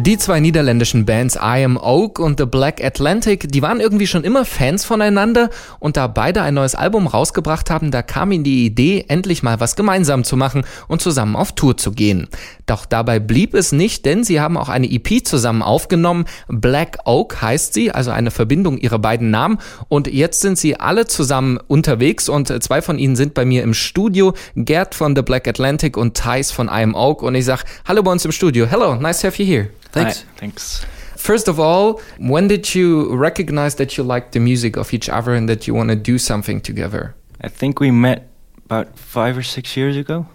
Die zwei niederländischen Bands I Am Oak und The Black Atlantic, die waren irgendwie schon immer Fans voneinander und da beide ein neues Album rausgebracht haben, da kam ihnen die Idee, endlich mal was gemeinsam zu machen und zusammen auf Tour zu gehen. Doch dabei blieb es nicht, denn sie haben auch eine EP zusammen aufgenommen. Black Oak heißt sie, also eine Verbindung ihrer beiden Namen und jetzt sind sie alle zusammen unterwegs und zwei von ihnen sind bei mir im Studio, Gerd von The Black Atlantic und Thais von I Am Oak und ich sag, hallo bei uns im Studio. Hello, nice to have you here. Thanks. Hi, thanks. First of all, when did you recognize that you liked the music of each other and that you want to do something together? I think we met about five or six years ago.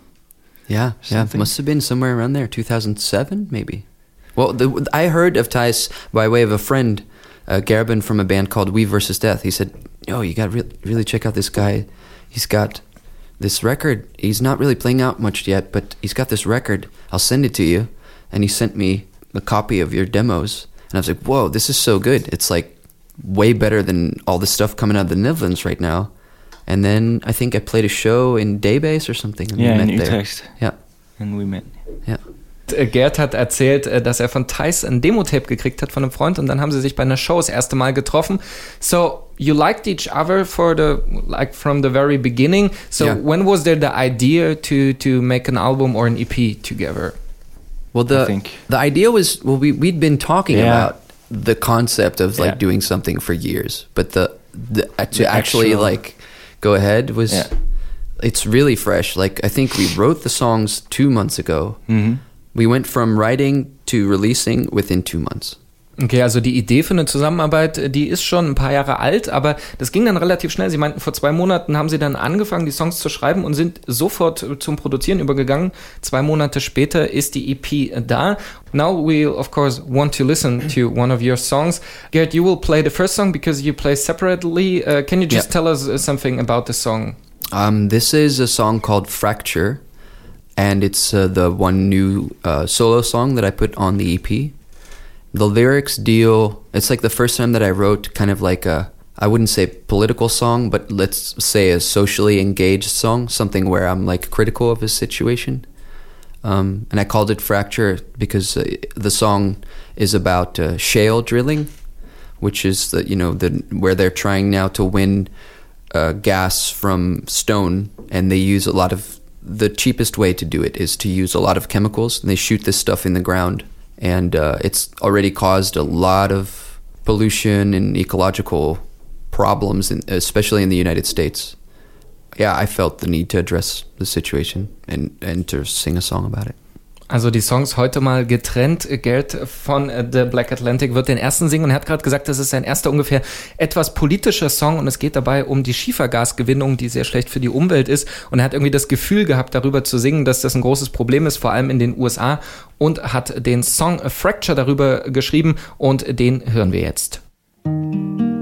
Yeah, yeah. Something. Must have been somewhere around there, 2007 maybe. Well, the, I heard of Thijs by way of a friend, uh, Gerben from a band called We versus Death. He said, "Oh, you got to re- really check out this guy. He's got this record. He's not really playing out much yet, but he's got this record. I'll send it to you." And he sent me a copy of your demos, and I was like, "Whoa, this is so good! It's like way better than all the stuff coming out of the Netherlands right now." And then I think I played a show in Daybase or something. And we yeah, in met there. Utrecht, Yeah, and we met. yeah. Äh, Geert hat erzählt, äh, dass er von Thais ein Demo-Tape gekriegt hat von einem Freund und dann haben sie sich bei einer Show das erste Mal getroffen. So, you liked each other for the, like from the very beginning. So, Yeah. when was there the idea to, to make an album or an EP together? Well, the think. the idea was well, we we'd been talking Yeah. about the concept of like Yeah. doing something for years, but the, the uh, to The actually actual- like go ahead was Yeah. it's really fresh. Like I think we wrote the songs two months ago. hmm We went from writing to releasing within two months. Okay, also die Idee für eine Zusammenarbeit, äh, die ist schon ein paar Jahre alt, aber das ging dann relativ schnell. Sie meinten, vor zwei Monaten haben sie dann angefangen, die Songs zu schreiben und sind sofort äh, zum Produzieren übergegangen. Zwei Monate später ist die EP da. Now we'll of course want to listen to one of your songs. Gerd, you will play the first song because you play separately. Uh, can you just Yeah. tell us uh, something about the song? Um, this is a song called Fracture, and it's uh, the one new uh, solo song that I put on the EP. The lyrics deal, it's like the first time that I wrote kind of like a, I wouldn't say political song, but let's say a socially engaged song, something where I'm like critical of a situation. Um, and I called it Fracture because uh, the song is about uh, shale drilling, which is the you know the where they're trying now to win uh, gas from stone, and they use a lot of the cheapest way to do it is to use a lot of chemicals, and they shoot this stuff in the ground, and uh, it's already caused a lot of pollution and ecological problems, in, especially in the United States. Yeah, I felt the need to address the situation and and to sing a song about it. Also die Songs heute mal getrennt. Gerd von äh, The Black Atlantic wird den ersten singen. Und er hat gerade gesagt, das ist sein erster ungefähr etwas politischer Song. Und es geht dabei um die Schiefergasgewinnung, die sehr schlecht für die Umwelt ist. Und er hat irgendwie das Gefühl gehabt, darüber zu singen, dass das ein großes Problem ist, vor allem in den USA und hat den Song A Fracture darüber geschrieben. Und den hören wir jetzt. One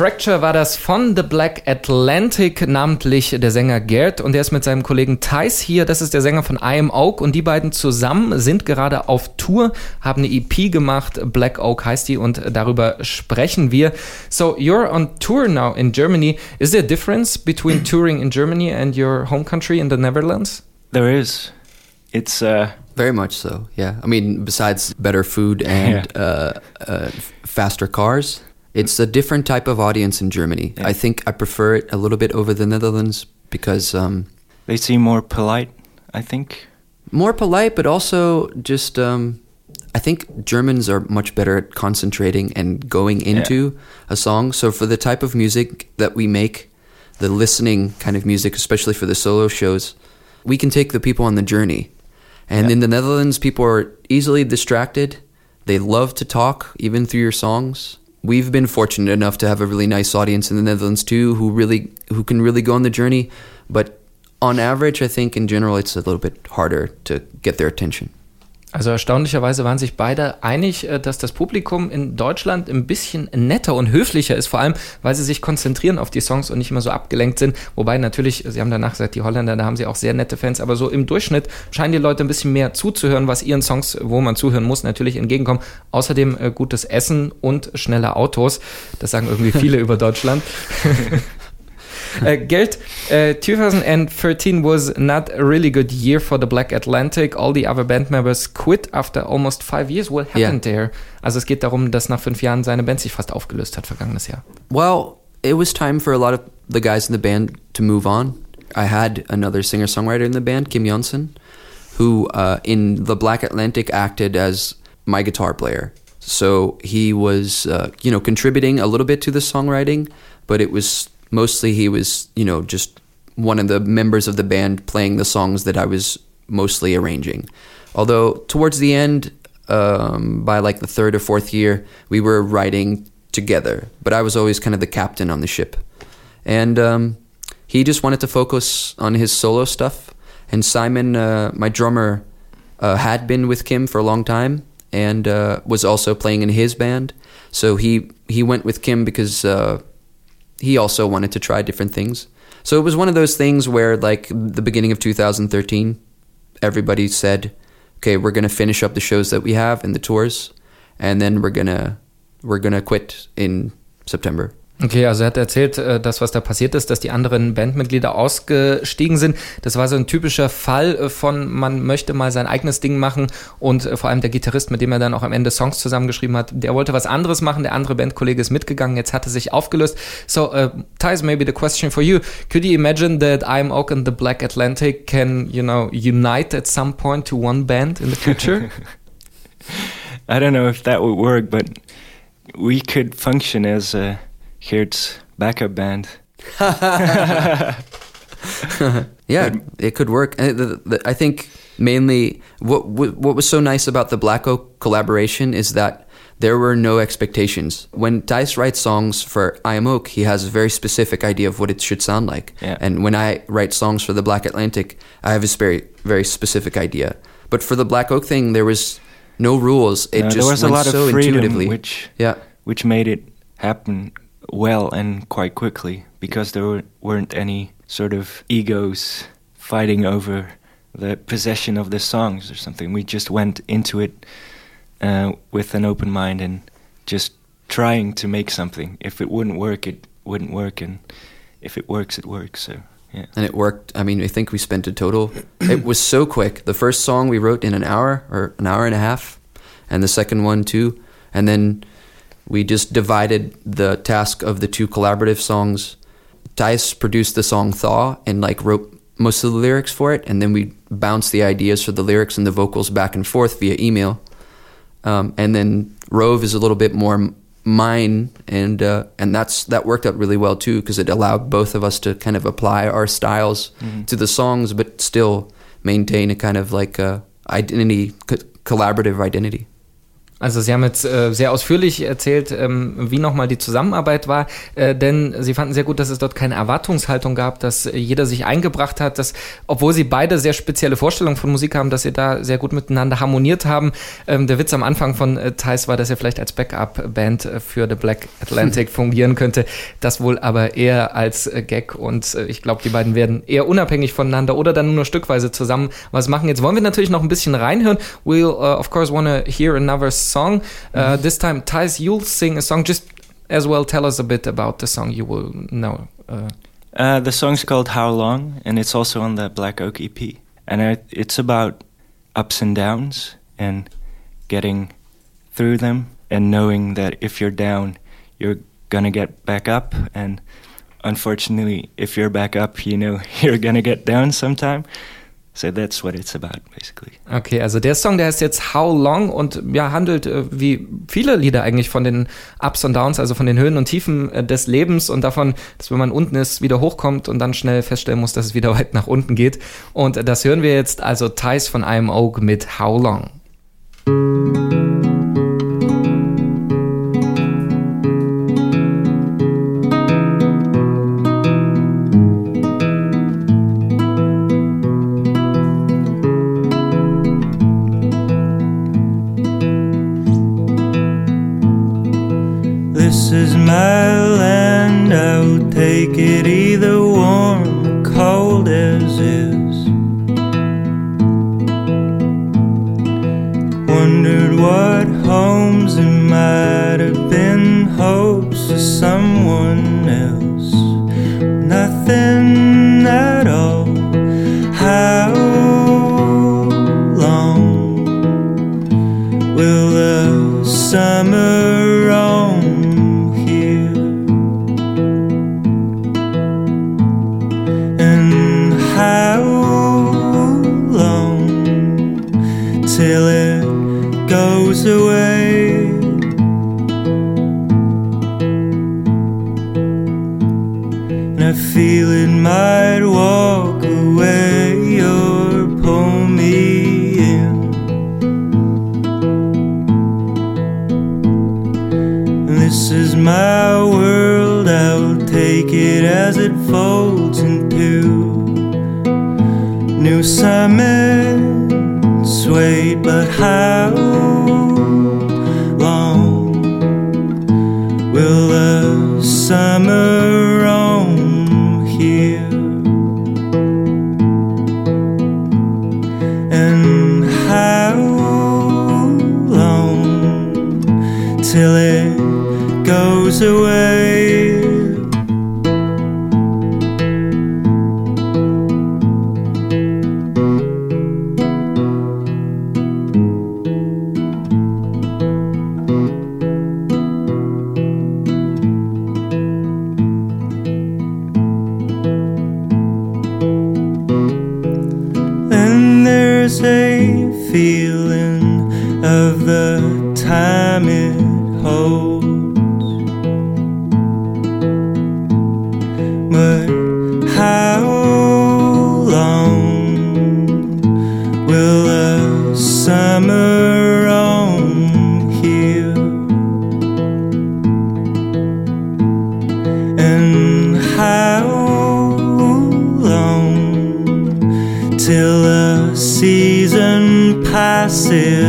Fracture war das von The Black Atlantic, namentlich der Sänger Gerd und der ist mit seinem Kollegen Thais hier, das ist der Sänger von I Am Oak und die beiden zusammen sind gerade auf Tour, haben eine EP gemacht, Black Oak heißt die und darüber sprechen wir. So, you're on tour now in Germany. Is there a difference between touring in Germany and your home country in the Netherlands? There is. It's uh, Very much so. Yeah. I mean, besides better food and uh, uh, f- faster cars, it's a different type of audience in Germany. Yeah. I think I prefer it a little bit over the Netherlands because um, they seem more polite. I think. more polite, but also just um, I think Germans are much better at concentrating and going into a song. So for the type of music that we make, the listening kind of music, especially for the solo shows, we can take the people on the journey. And Yeah. in the Netherlands, people are easily distracted. They love to talk, even through your songs. We've been fortunate enough to have a really nice audience in the Netherlands too, who really who can really go on the journey. But on average, I think in general, it's a little bit harder to get their attention. Also erstaunlicherweise waren sich beide einig, äh, dass das Publikum in Deutschland ein bisschen netter und höflicher ist, vor allem, weil sie sich konzentrieren auf die Songs und nicht immer so abgelenkt sind. Wobei natürlich, sie haben danach gesagt, die Holländer, da haben sie auch sehr nette Fans, aber so im Durchschnitt scheinen die Leute ein bisschen mehr zuzuhören, was ihren Songs, wo man zuhören muss, natürlich entgegenkommen. Außerdem äh, gutes Essen und schnelle Autos. Das sagen irgendwie viele über Deutschland. Uh, Geert, uh, 2013 was not a really good year for the Black Atlantic. All the other band members quit after almost five years. What happened there? Also es geht darum, dass nach fünf Jahren seine Band sich fast aufgelöst hat vergangenes Jahr. Well, it was time for a lot of the guys in the band to move on. I had another singer songwriter in the band, Kim Janssen, who uh, in the Black Atlantic acted as my guitar player. So he was, uh, you know, contributing a little bit to the songwriting, but it was mostly he was, you know, just one of the members of the band playing the songs that I was mostly arranging. Although towards the end, um, by like the third or fourth year, we were writing together, but I was always kind of the captain on the ship. And um, he just wanted to focus on his solo stuff. And Simon, uh, my drummer, uh, had been with Kim for a long time and uh, was also playing in his band. So he he went with Kim because uh, he also wanted to try different things. So it was one of those things where, like the beginning of 2013, everybody said, "Okay, we're gonna finish up the shows that we have and the tours, and then we're gonna we're gonna quit in September." Okay, also er hat erzählt, äh, das, was da passiert ist, dass die anderen Bandmitglieder ausgestiegen sind. Das war so ein typischer Fall äh, von, man möchte mal sein eigenes Ding machen und äh, vor allem der Gitarrist, mit dem er dann auch am Ende Songs zusammengeschrieben hat, der wollte was anderes machen, der andere Bandkollege ist mitgegangen, jetzt hat er sich aufgelöst. So, uh, Thais, maybe the question for you, could you imagine that I'm Oak and the Black Atlantic can, you know, unite at some point to one band in the future? I don't know if that would work, but we could function as uh, Geert's backup band. Yeah, it could work. And the, the, I think mainly what what was so nice about the Black Oak collaboration is that there were no expectations. When Thijs writes songs for I Am Oak, he has a very specific idea of what it should sound like. Yeah. And when I write songs for the Black Atlantic, I have a very very specific idea. But for the Black Oak thing, there was no rules. It Uh, just there was a lot of so freedom, intuitively. which yeah. which made it happen well and quite quickly because there were, weren't any sort of egos fighting over the possession of the songs or something. We just went into it uh, with an open mind and just trying to make something. If it wouldn't work, it wouldn't work, and if it works, it works. So yeah. and it worked. I mean, I think we spent a total. it was so quick. The first song we wrote in an hour or an hour and a half, and the second one too. And then we just divided the task of the two collaborative songs. Thijs produced the song "Thaw" and like wrote most of the lyrics for it, and then we bounced the ideas for the lyrics and the vocals back and forth via email. Um, and then Rove is a little bit more mine, and uh, and that's that worked out really well too because it allowed both of us to kind of apply our styles to the songs, but still maintain a kind of like uh, identity, co- collaborative identity. Also Sie haben jetzt äh, sehr ausführlich erzählt, ähm, wie nochmal die Zusammenarbeit war, äh, denn Sie fanden sehr gut, dass es dort keine Erwartungshaltung gab, dass äh, jeder sich eingebracht hat, dass, obwohl Sie beide sehr spezielle Vorstellungen von Musik haben, dass Sie da sehr gut miteinander harmoniert haben. Ähm, der Witz am Anfang von äh, Thais war, dass er vielleicht als Backup-Band äh, für The Black Atlantic fungieren könnte, das wohl aber eher als äh, Gag und äh, ich glaube, die beiden werden eher unabhängig voneinander oder dann nur stückweise zusammen was machen. Jetzt wollen wir natürlich noch ein bisschen reinhören. We'll, uh, of course, want to hear another song. Uh, this time, Thijs, you'll sing a song. Just as well, tell us a bit about the song you will know. Uh, Uh, the song's called How Long, and it's also on the Black Oak EP. And it, it's about ups and downs and getting through them and knowing that if you're down, you're gonna get back up. And unfortunately, if you're back up, you know you're gonna get down sometime. So that's what it's about, basically. Okay, also der Song, der heißt jetzt How Long und ja, handelt äh, wie viele Lieder eigentlich von den Ups und Downs, also von den Höhen und Tiefen äh, des Lebens und davon, dass wenn man unten ist, wieder hochkommt und dann schnell feststellen muss, dass es wieder weit nach unten geht. Und das hören wir jetzt also Thais von I'm Oak mit How Long. Nothing And I feel it might walk away or pull me in. This is my world, I'll take it as it folds into new summits. Wait, but how long will the summer feeling of the time it holds. But how long will a summer here? And how long till? nascer.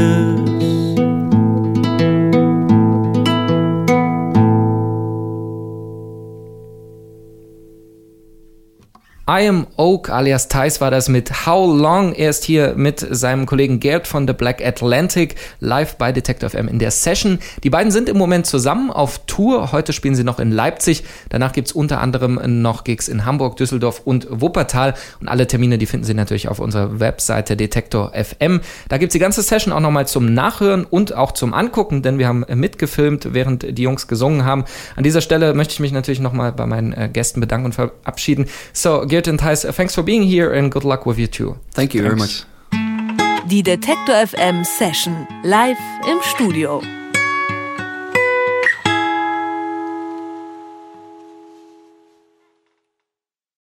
I Am Oak alias Thais war das mit How Long. Er ist hier mit seinem Kollegen Gerd von The Black Atlantic live bei Detector FM in der Session. Die beiden sind im Moment zusammen auf Tour. Heute spielen sie noch in Leipzig. Danach gibt's unter anderem noch Gigs in Hamburg, Düsseldorf und Wuppertal. Und alle Termine, die finden Sie natürlich auf unserer Webseite Detector FM. Da gibt's die ganze Session auch nochmal zum Nachhören und auch zum Angucken, denn wir haben mitgefilmt, während die Jungs gesungen haben. An dieser Stelle möchte ich mich natürlich nochmal bei meinen äh, Gästen bedanken und verabschieden. So, Gerd and Thijs, thanks for being here and good luck with you too. Thank you Thanks. very much. Die Detektor FM Session live im Studio.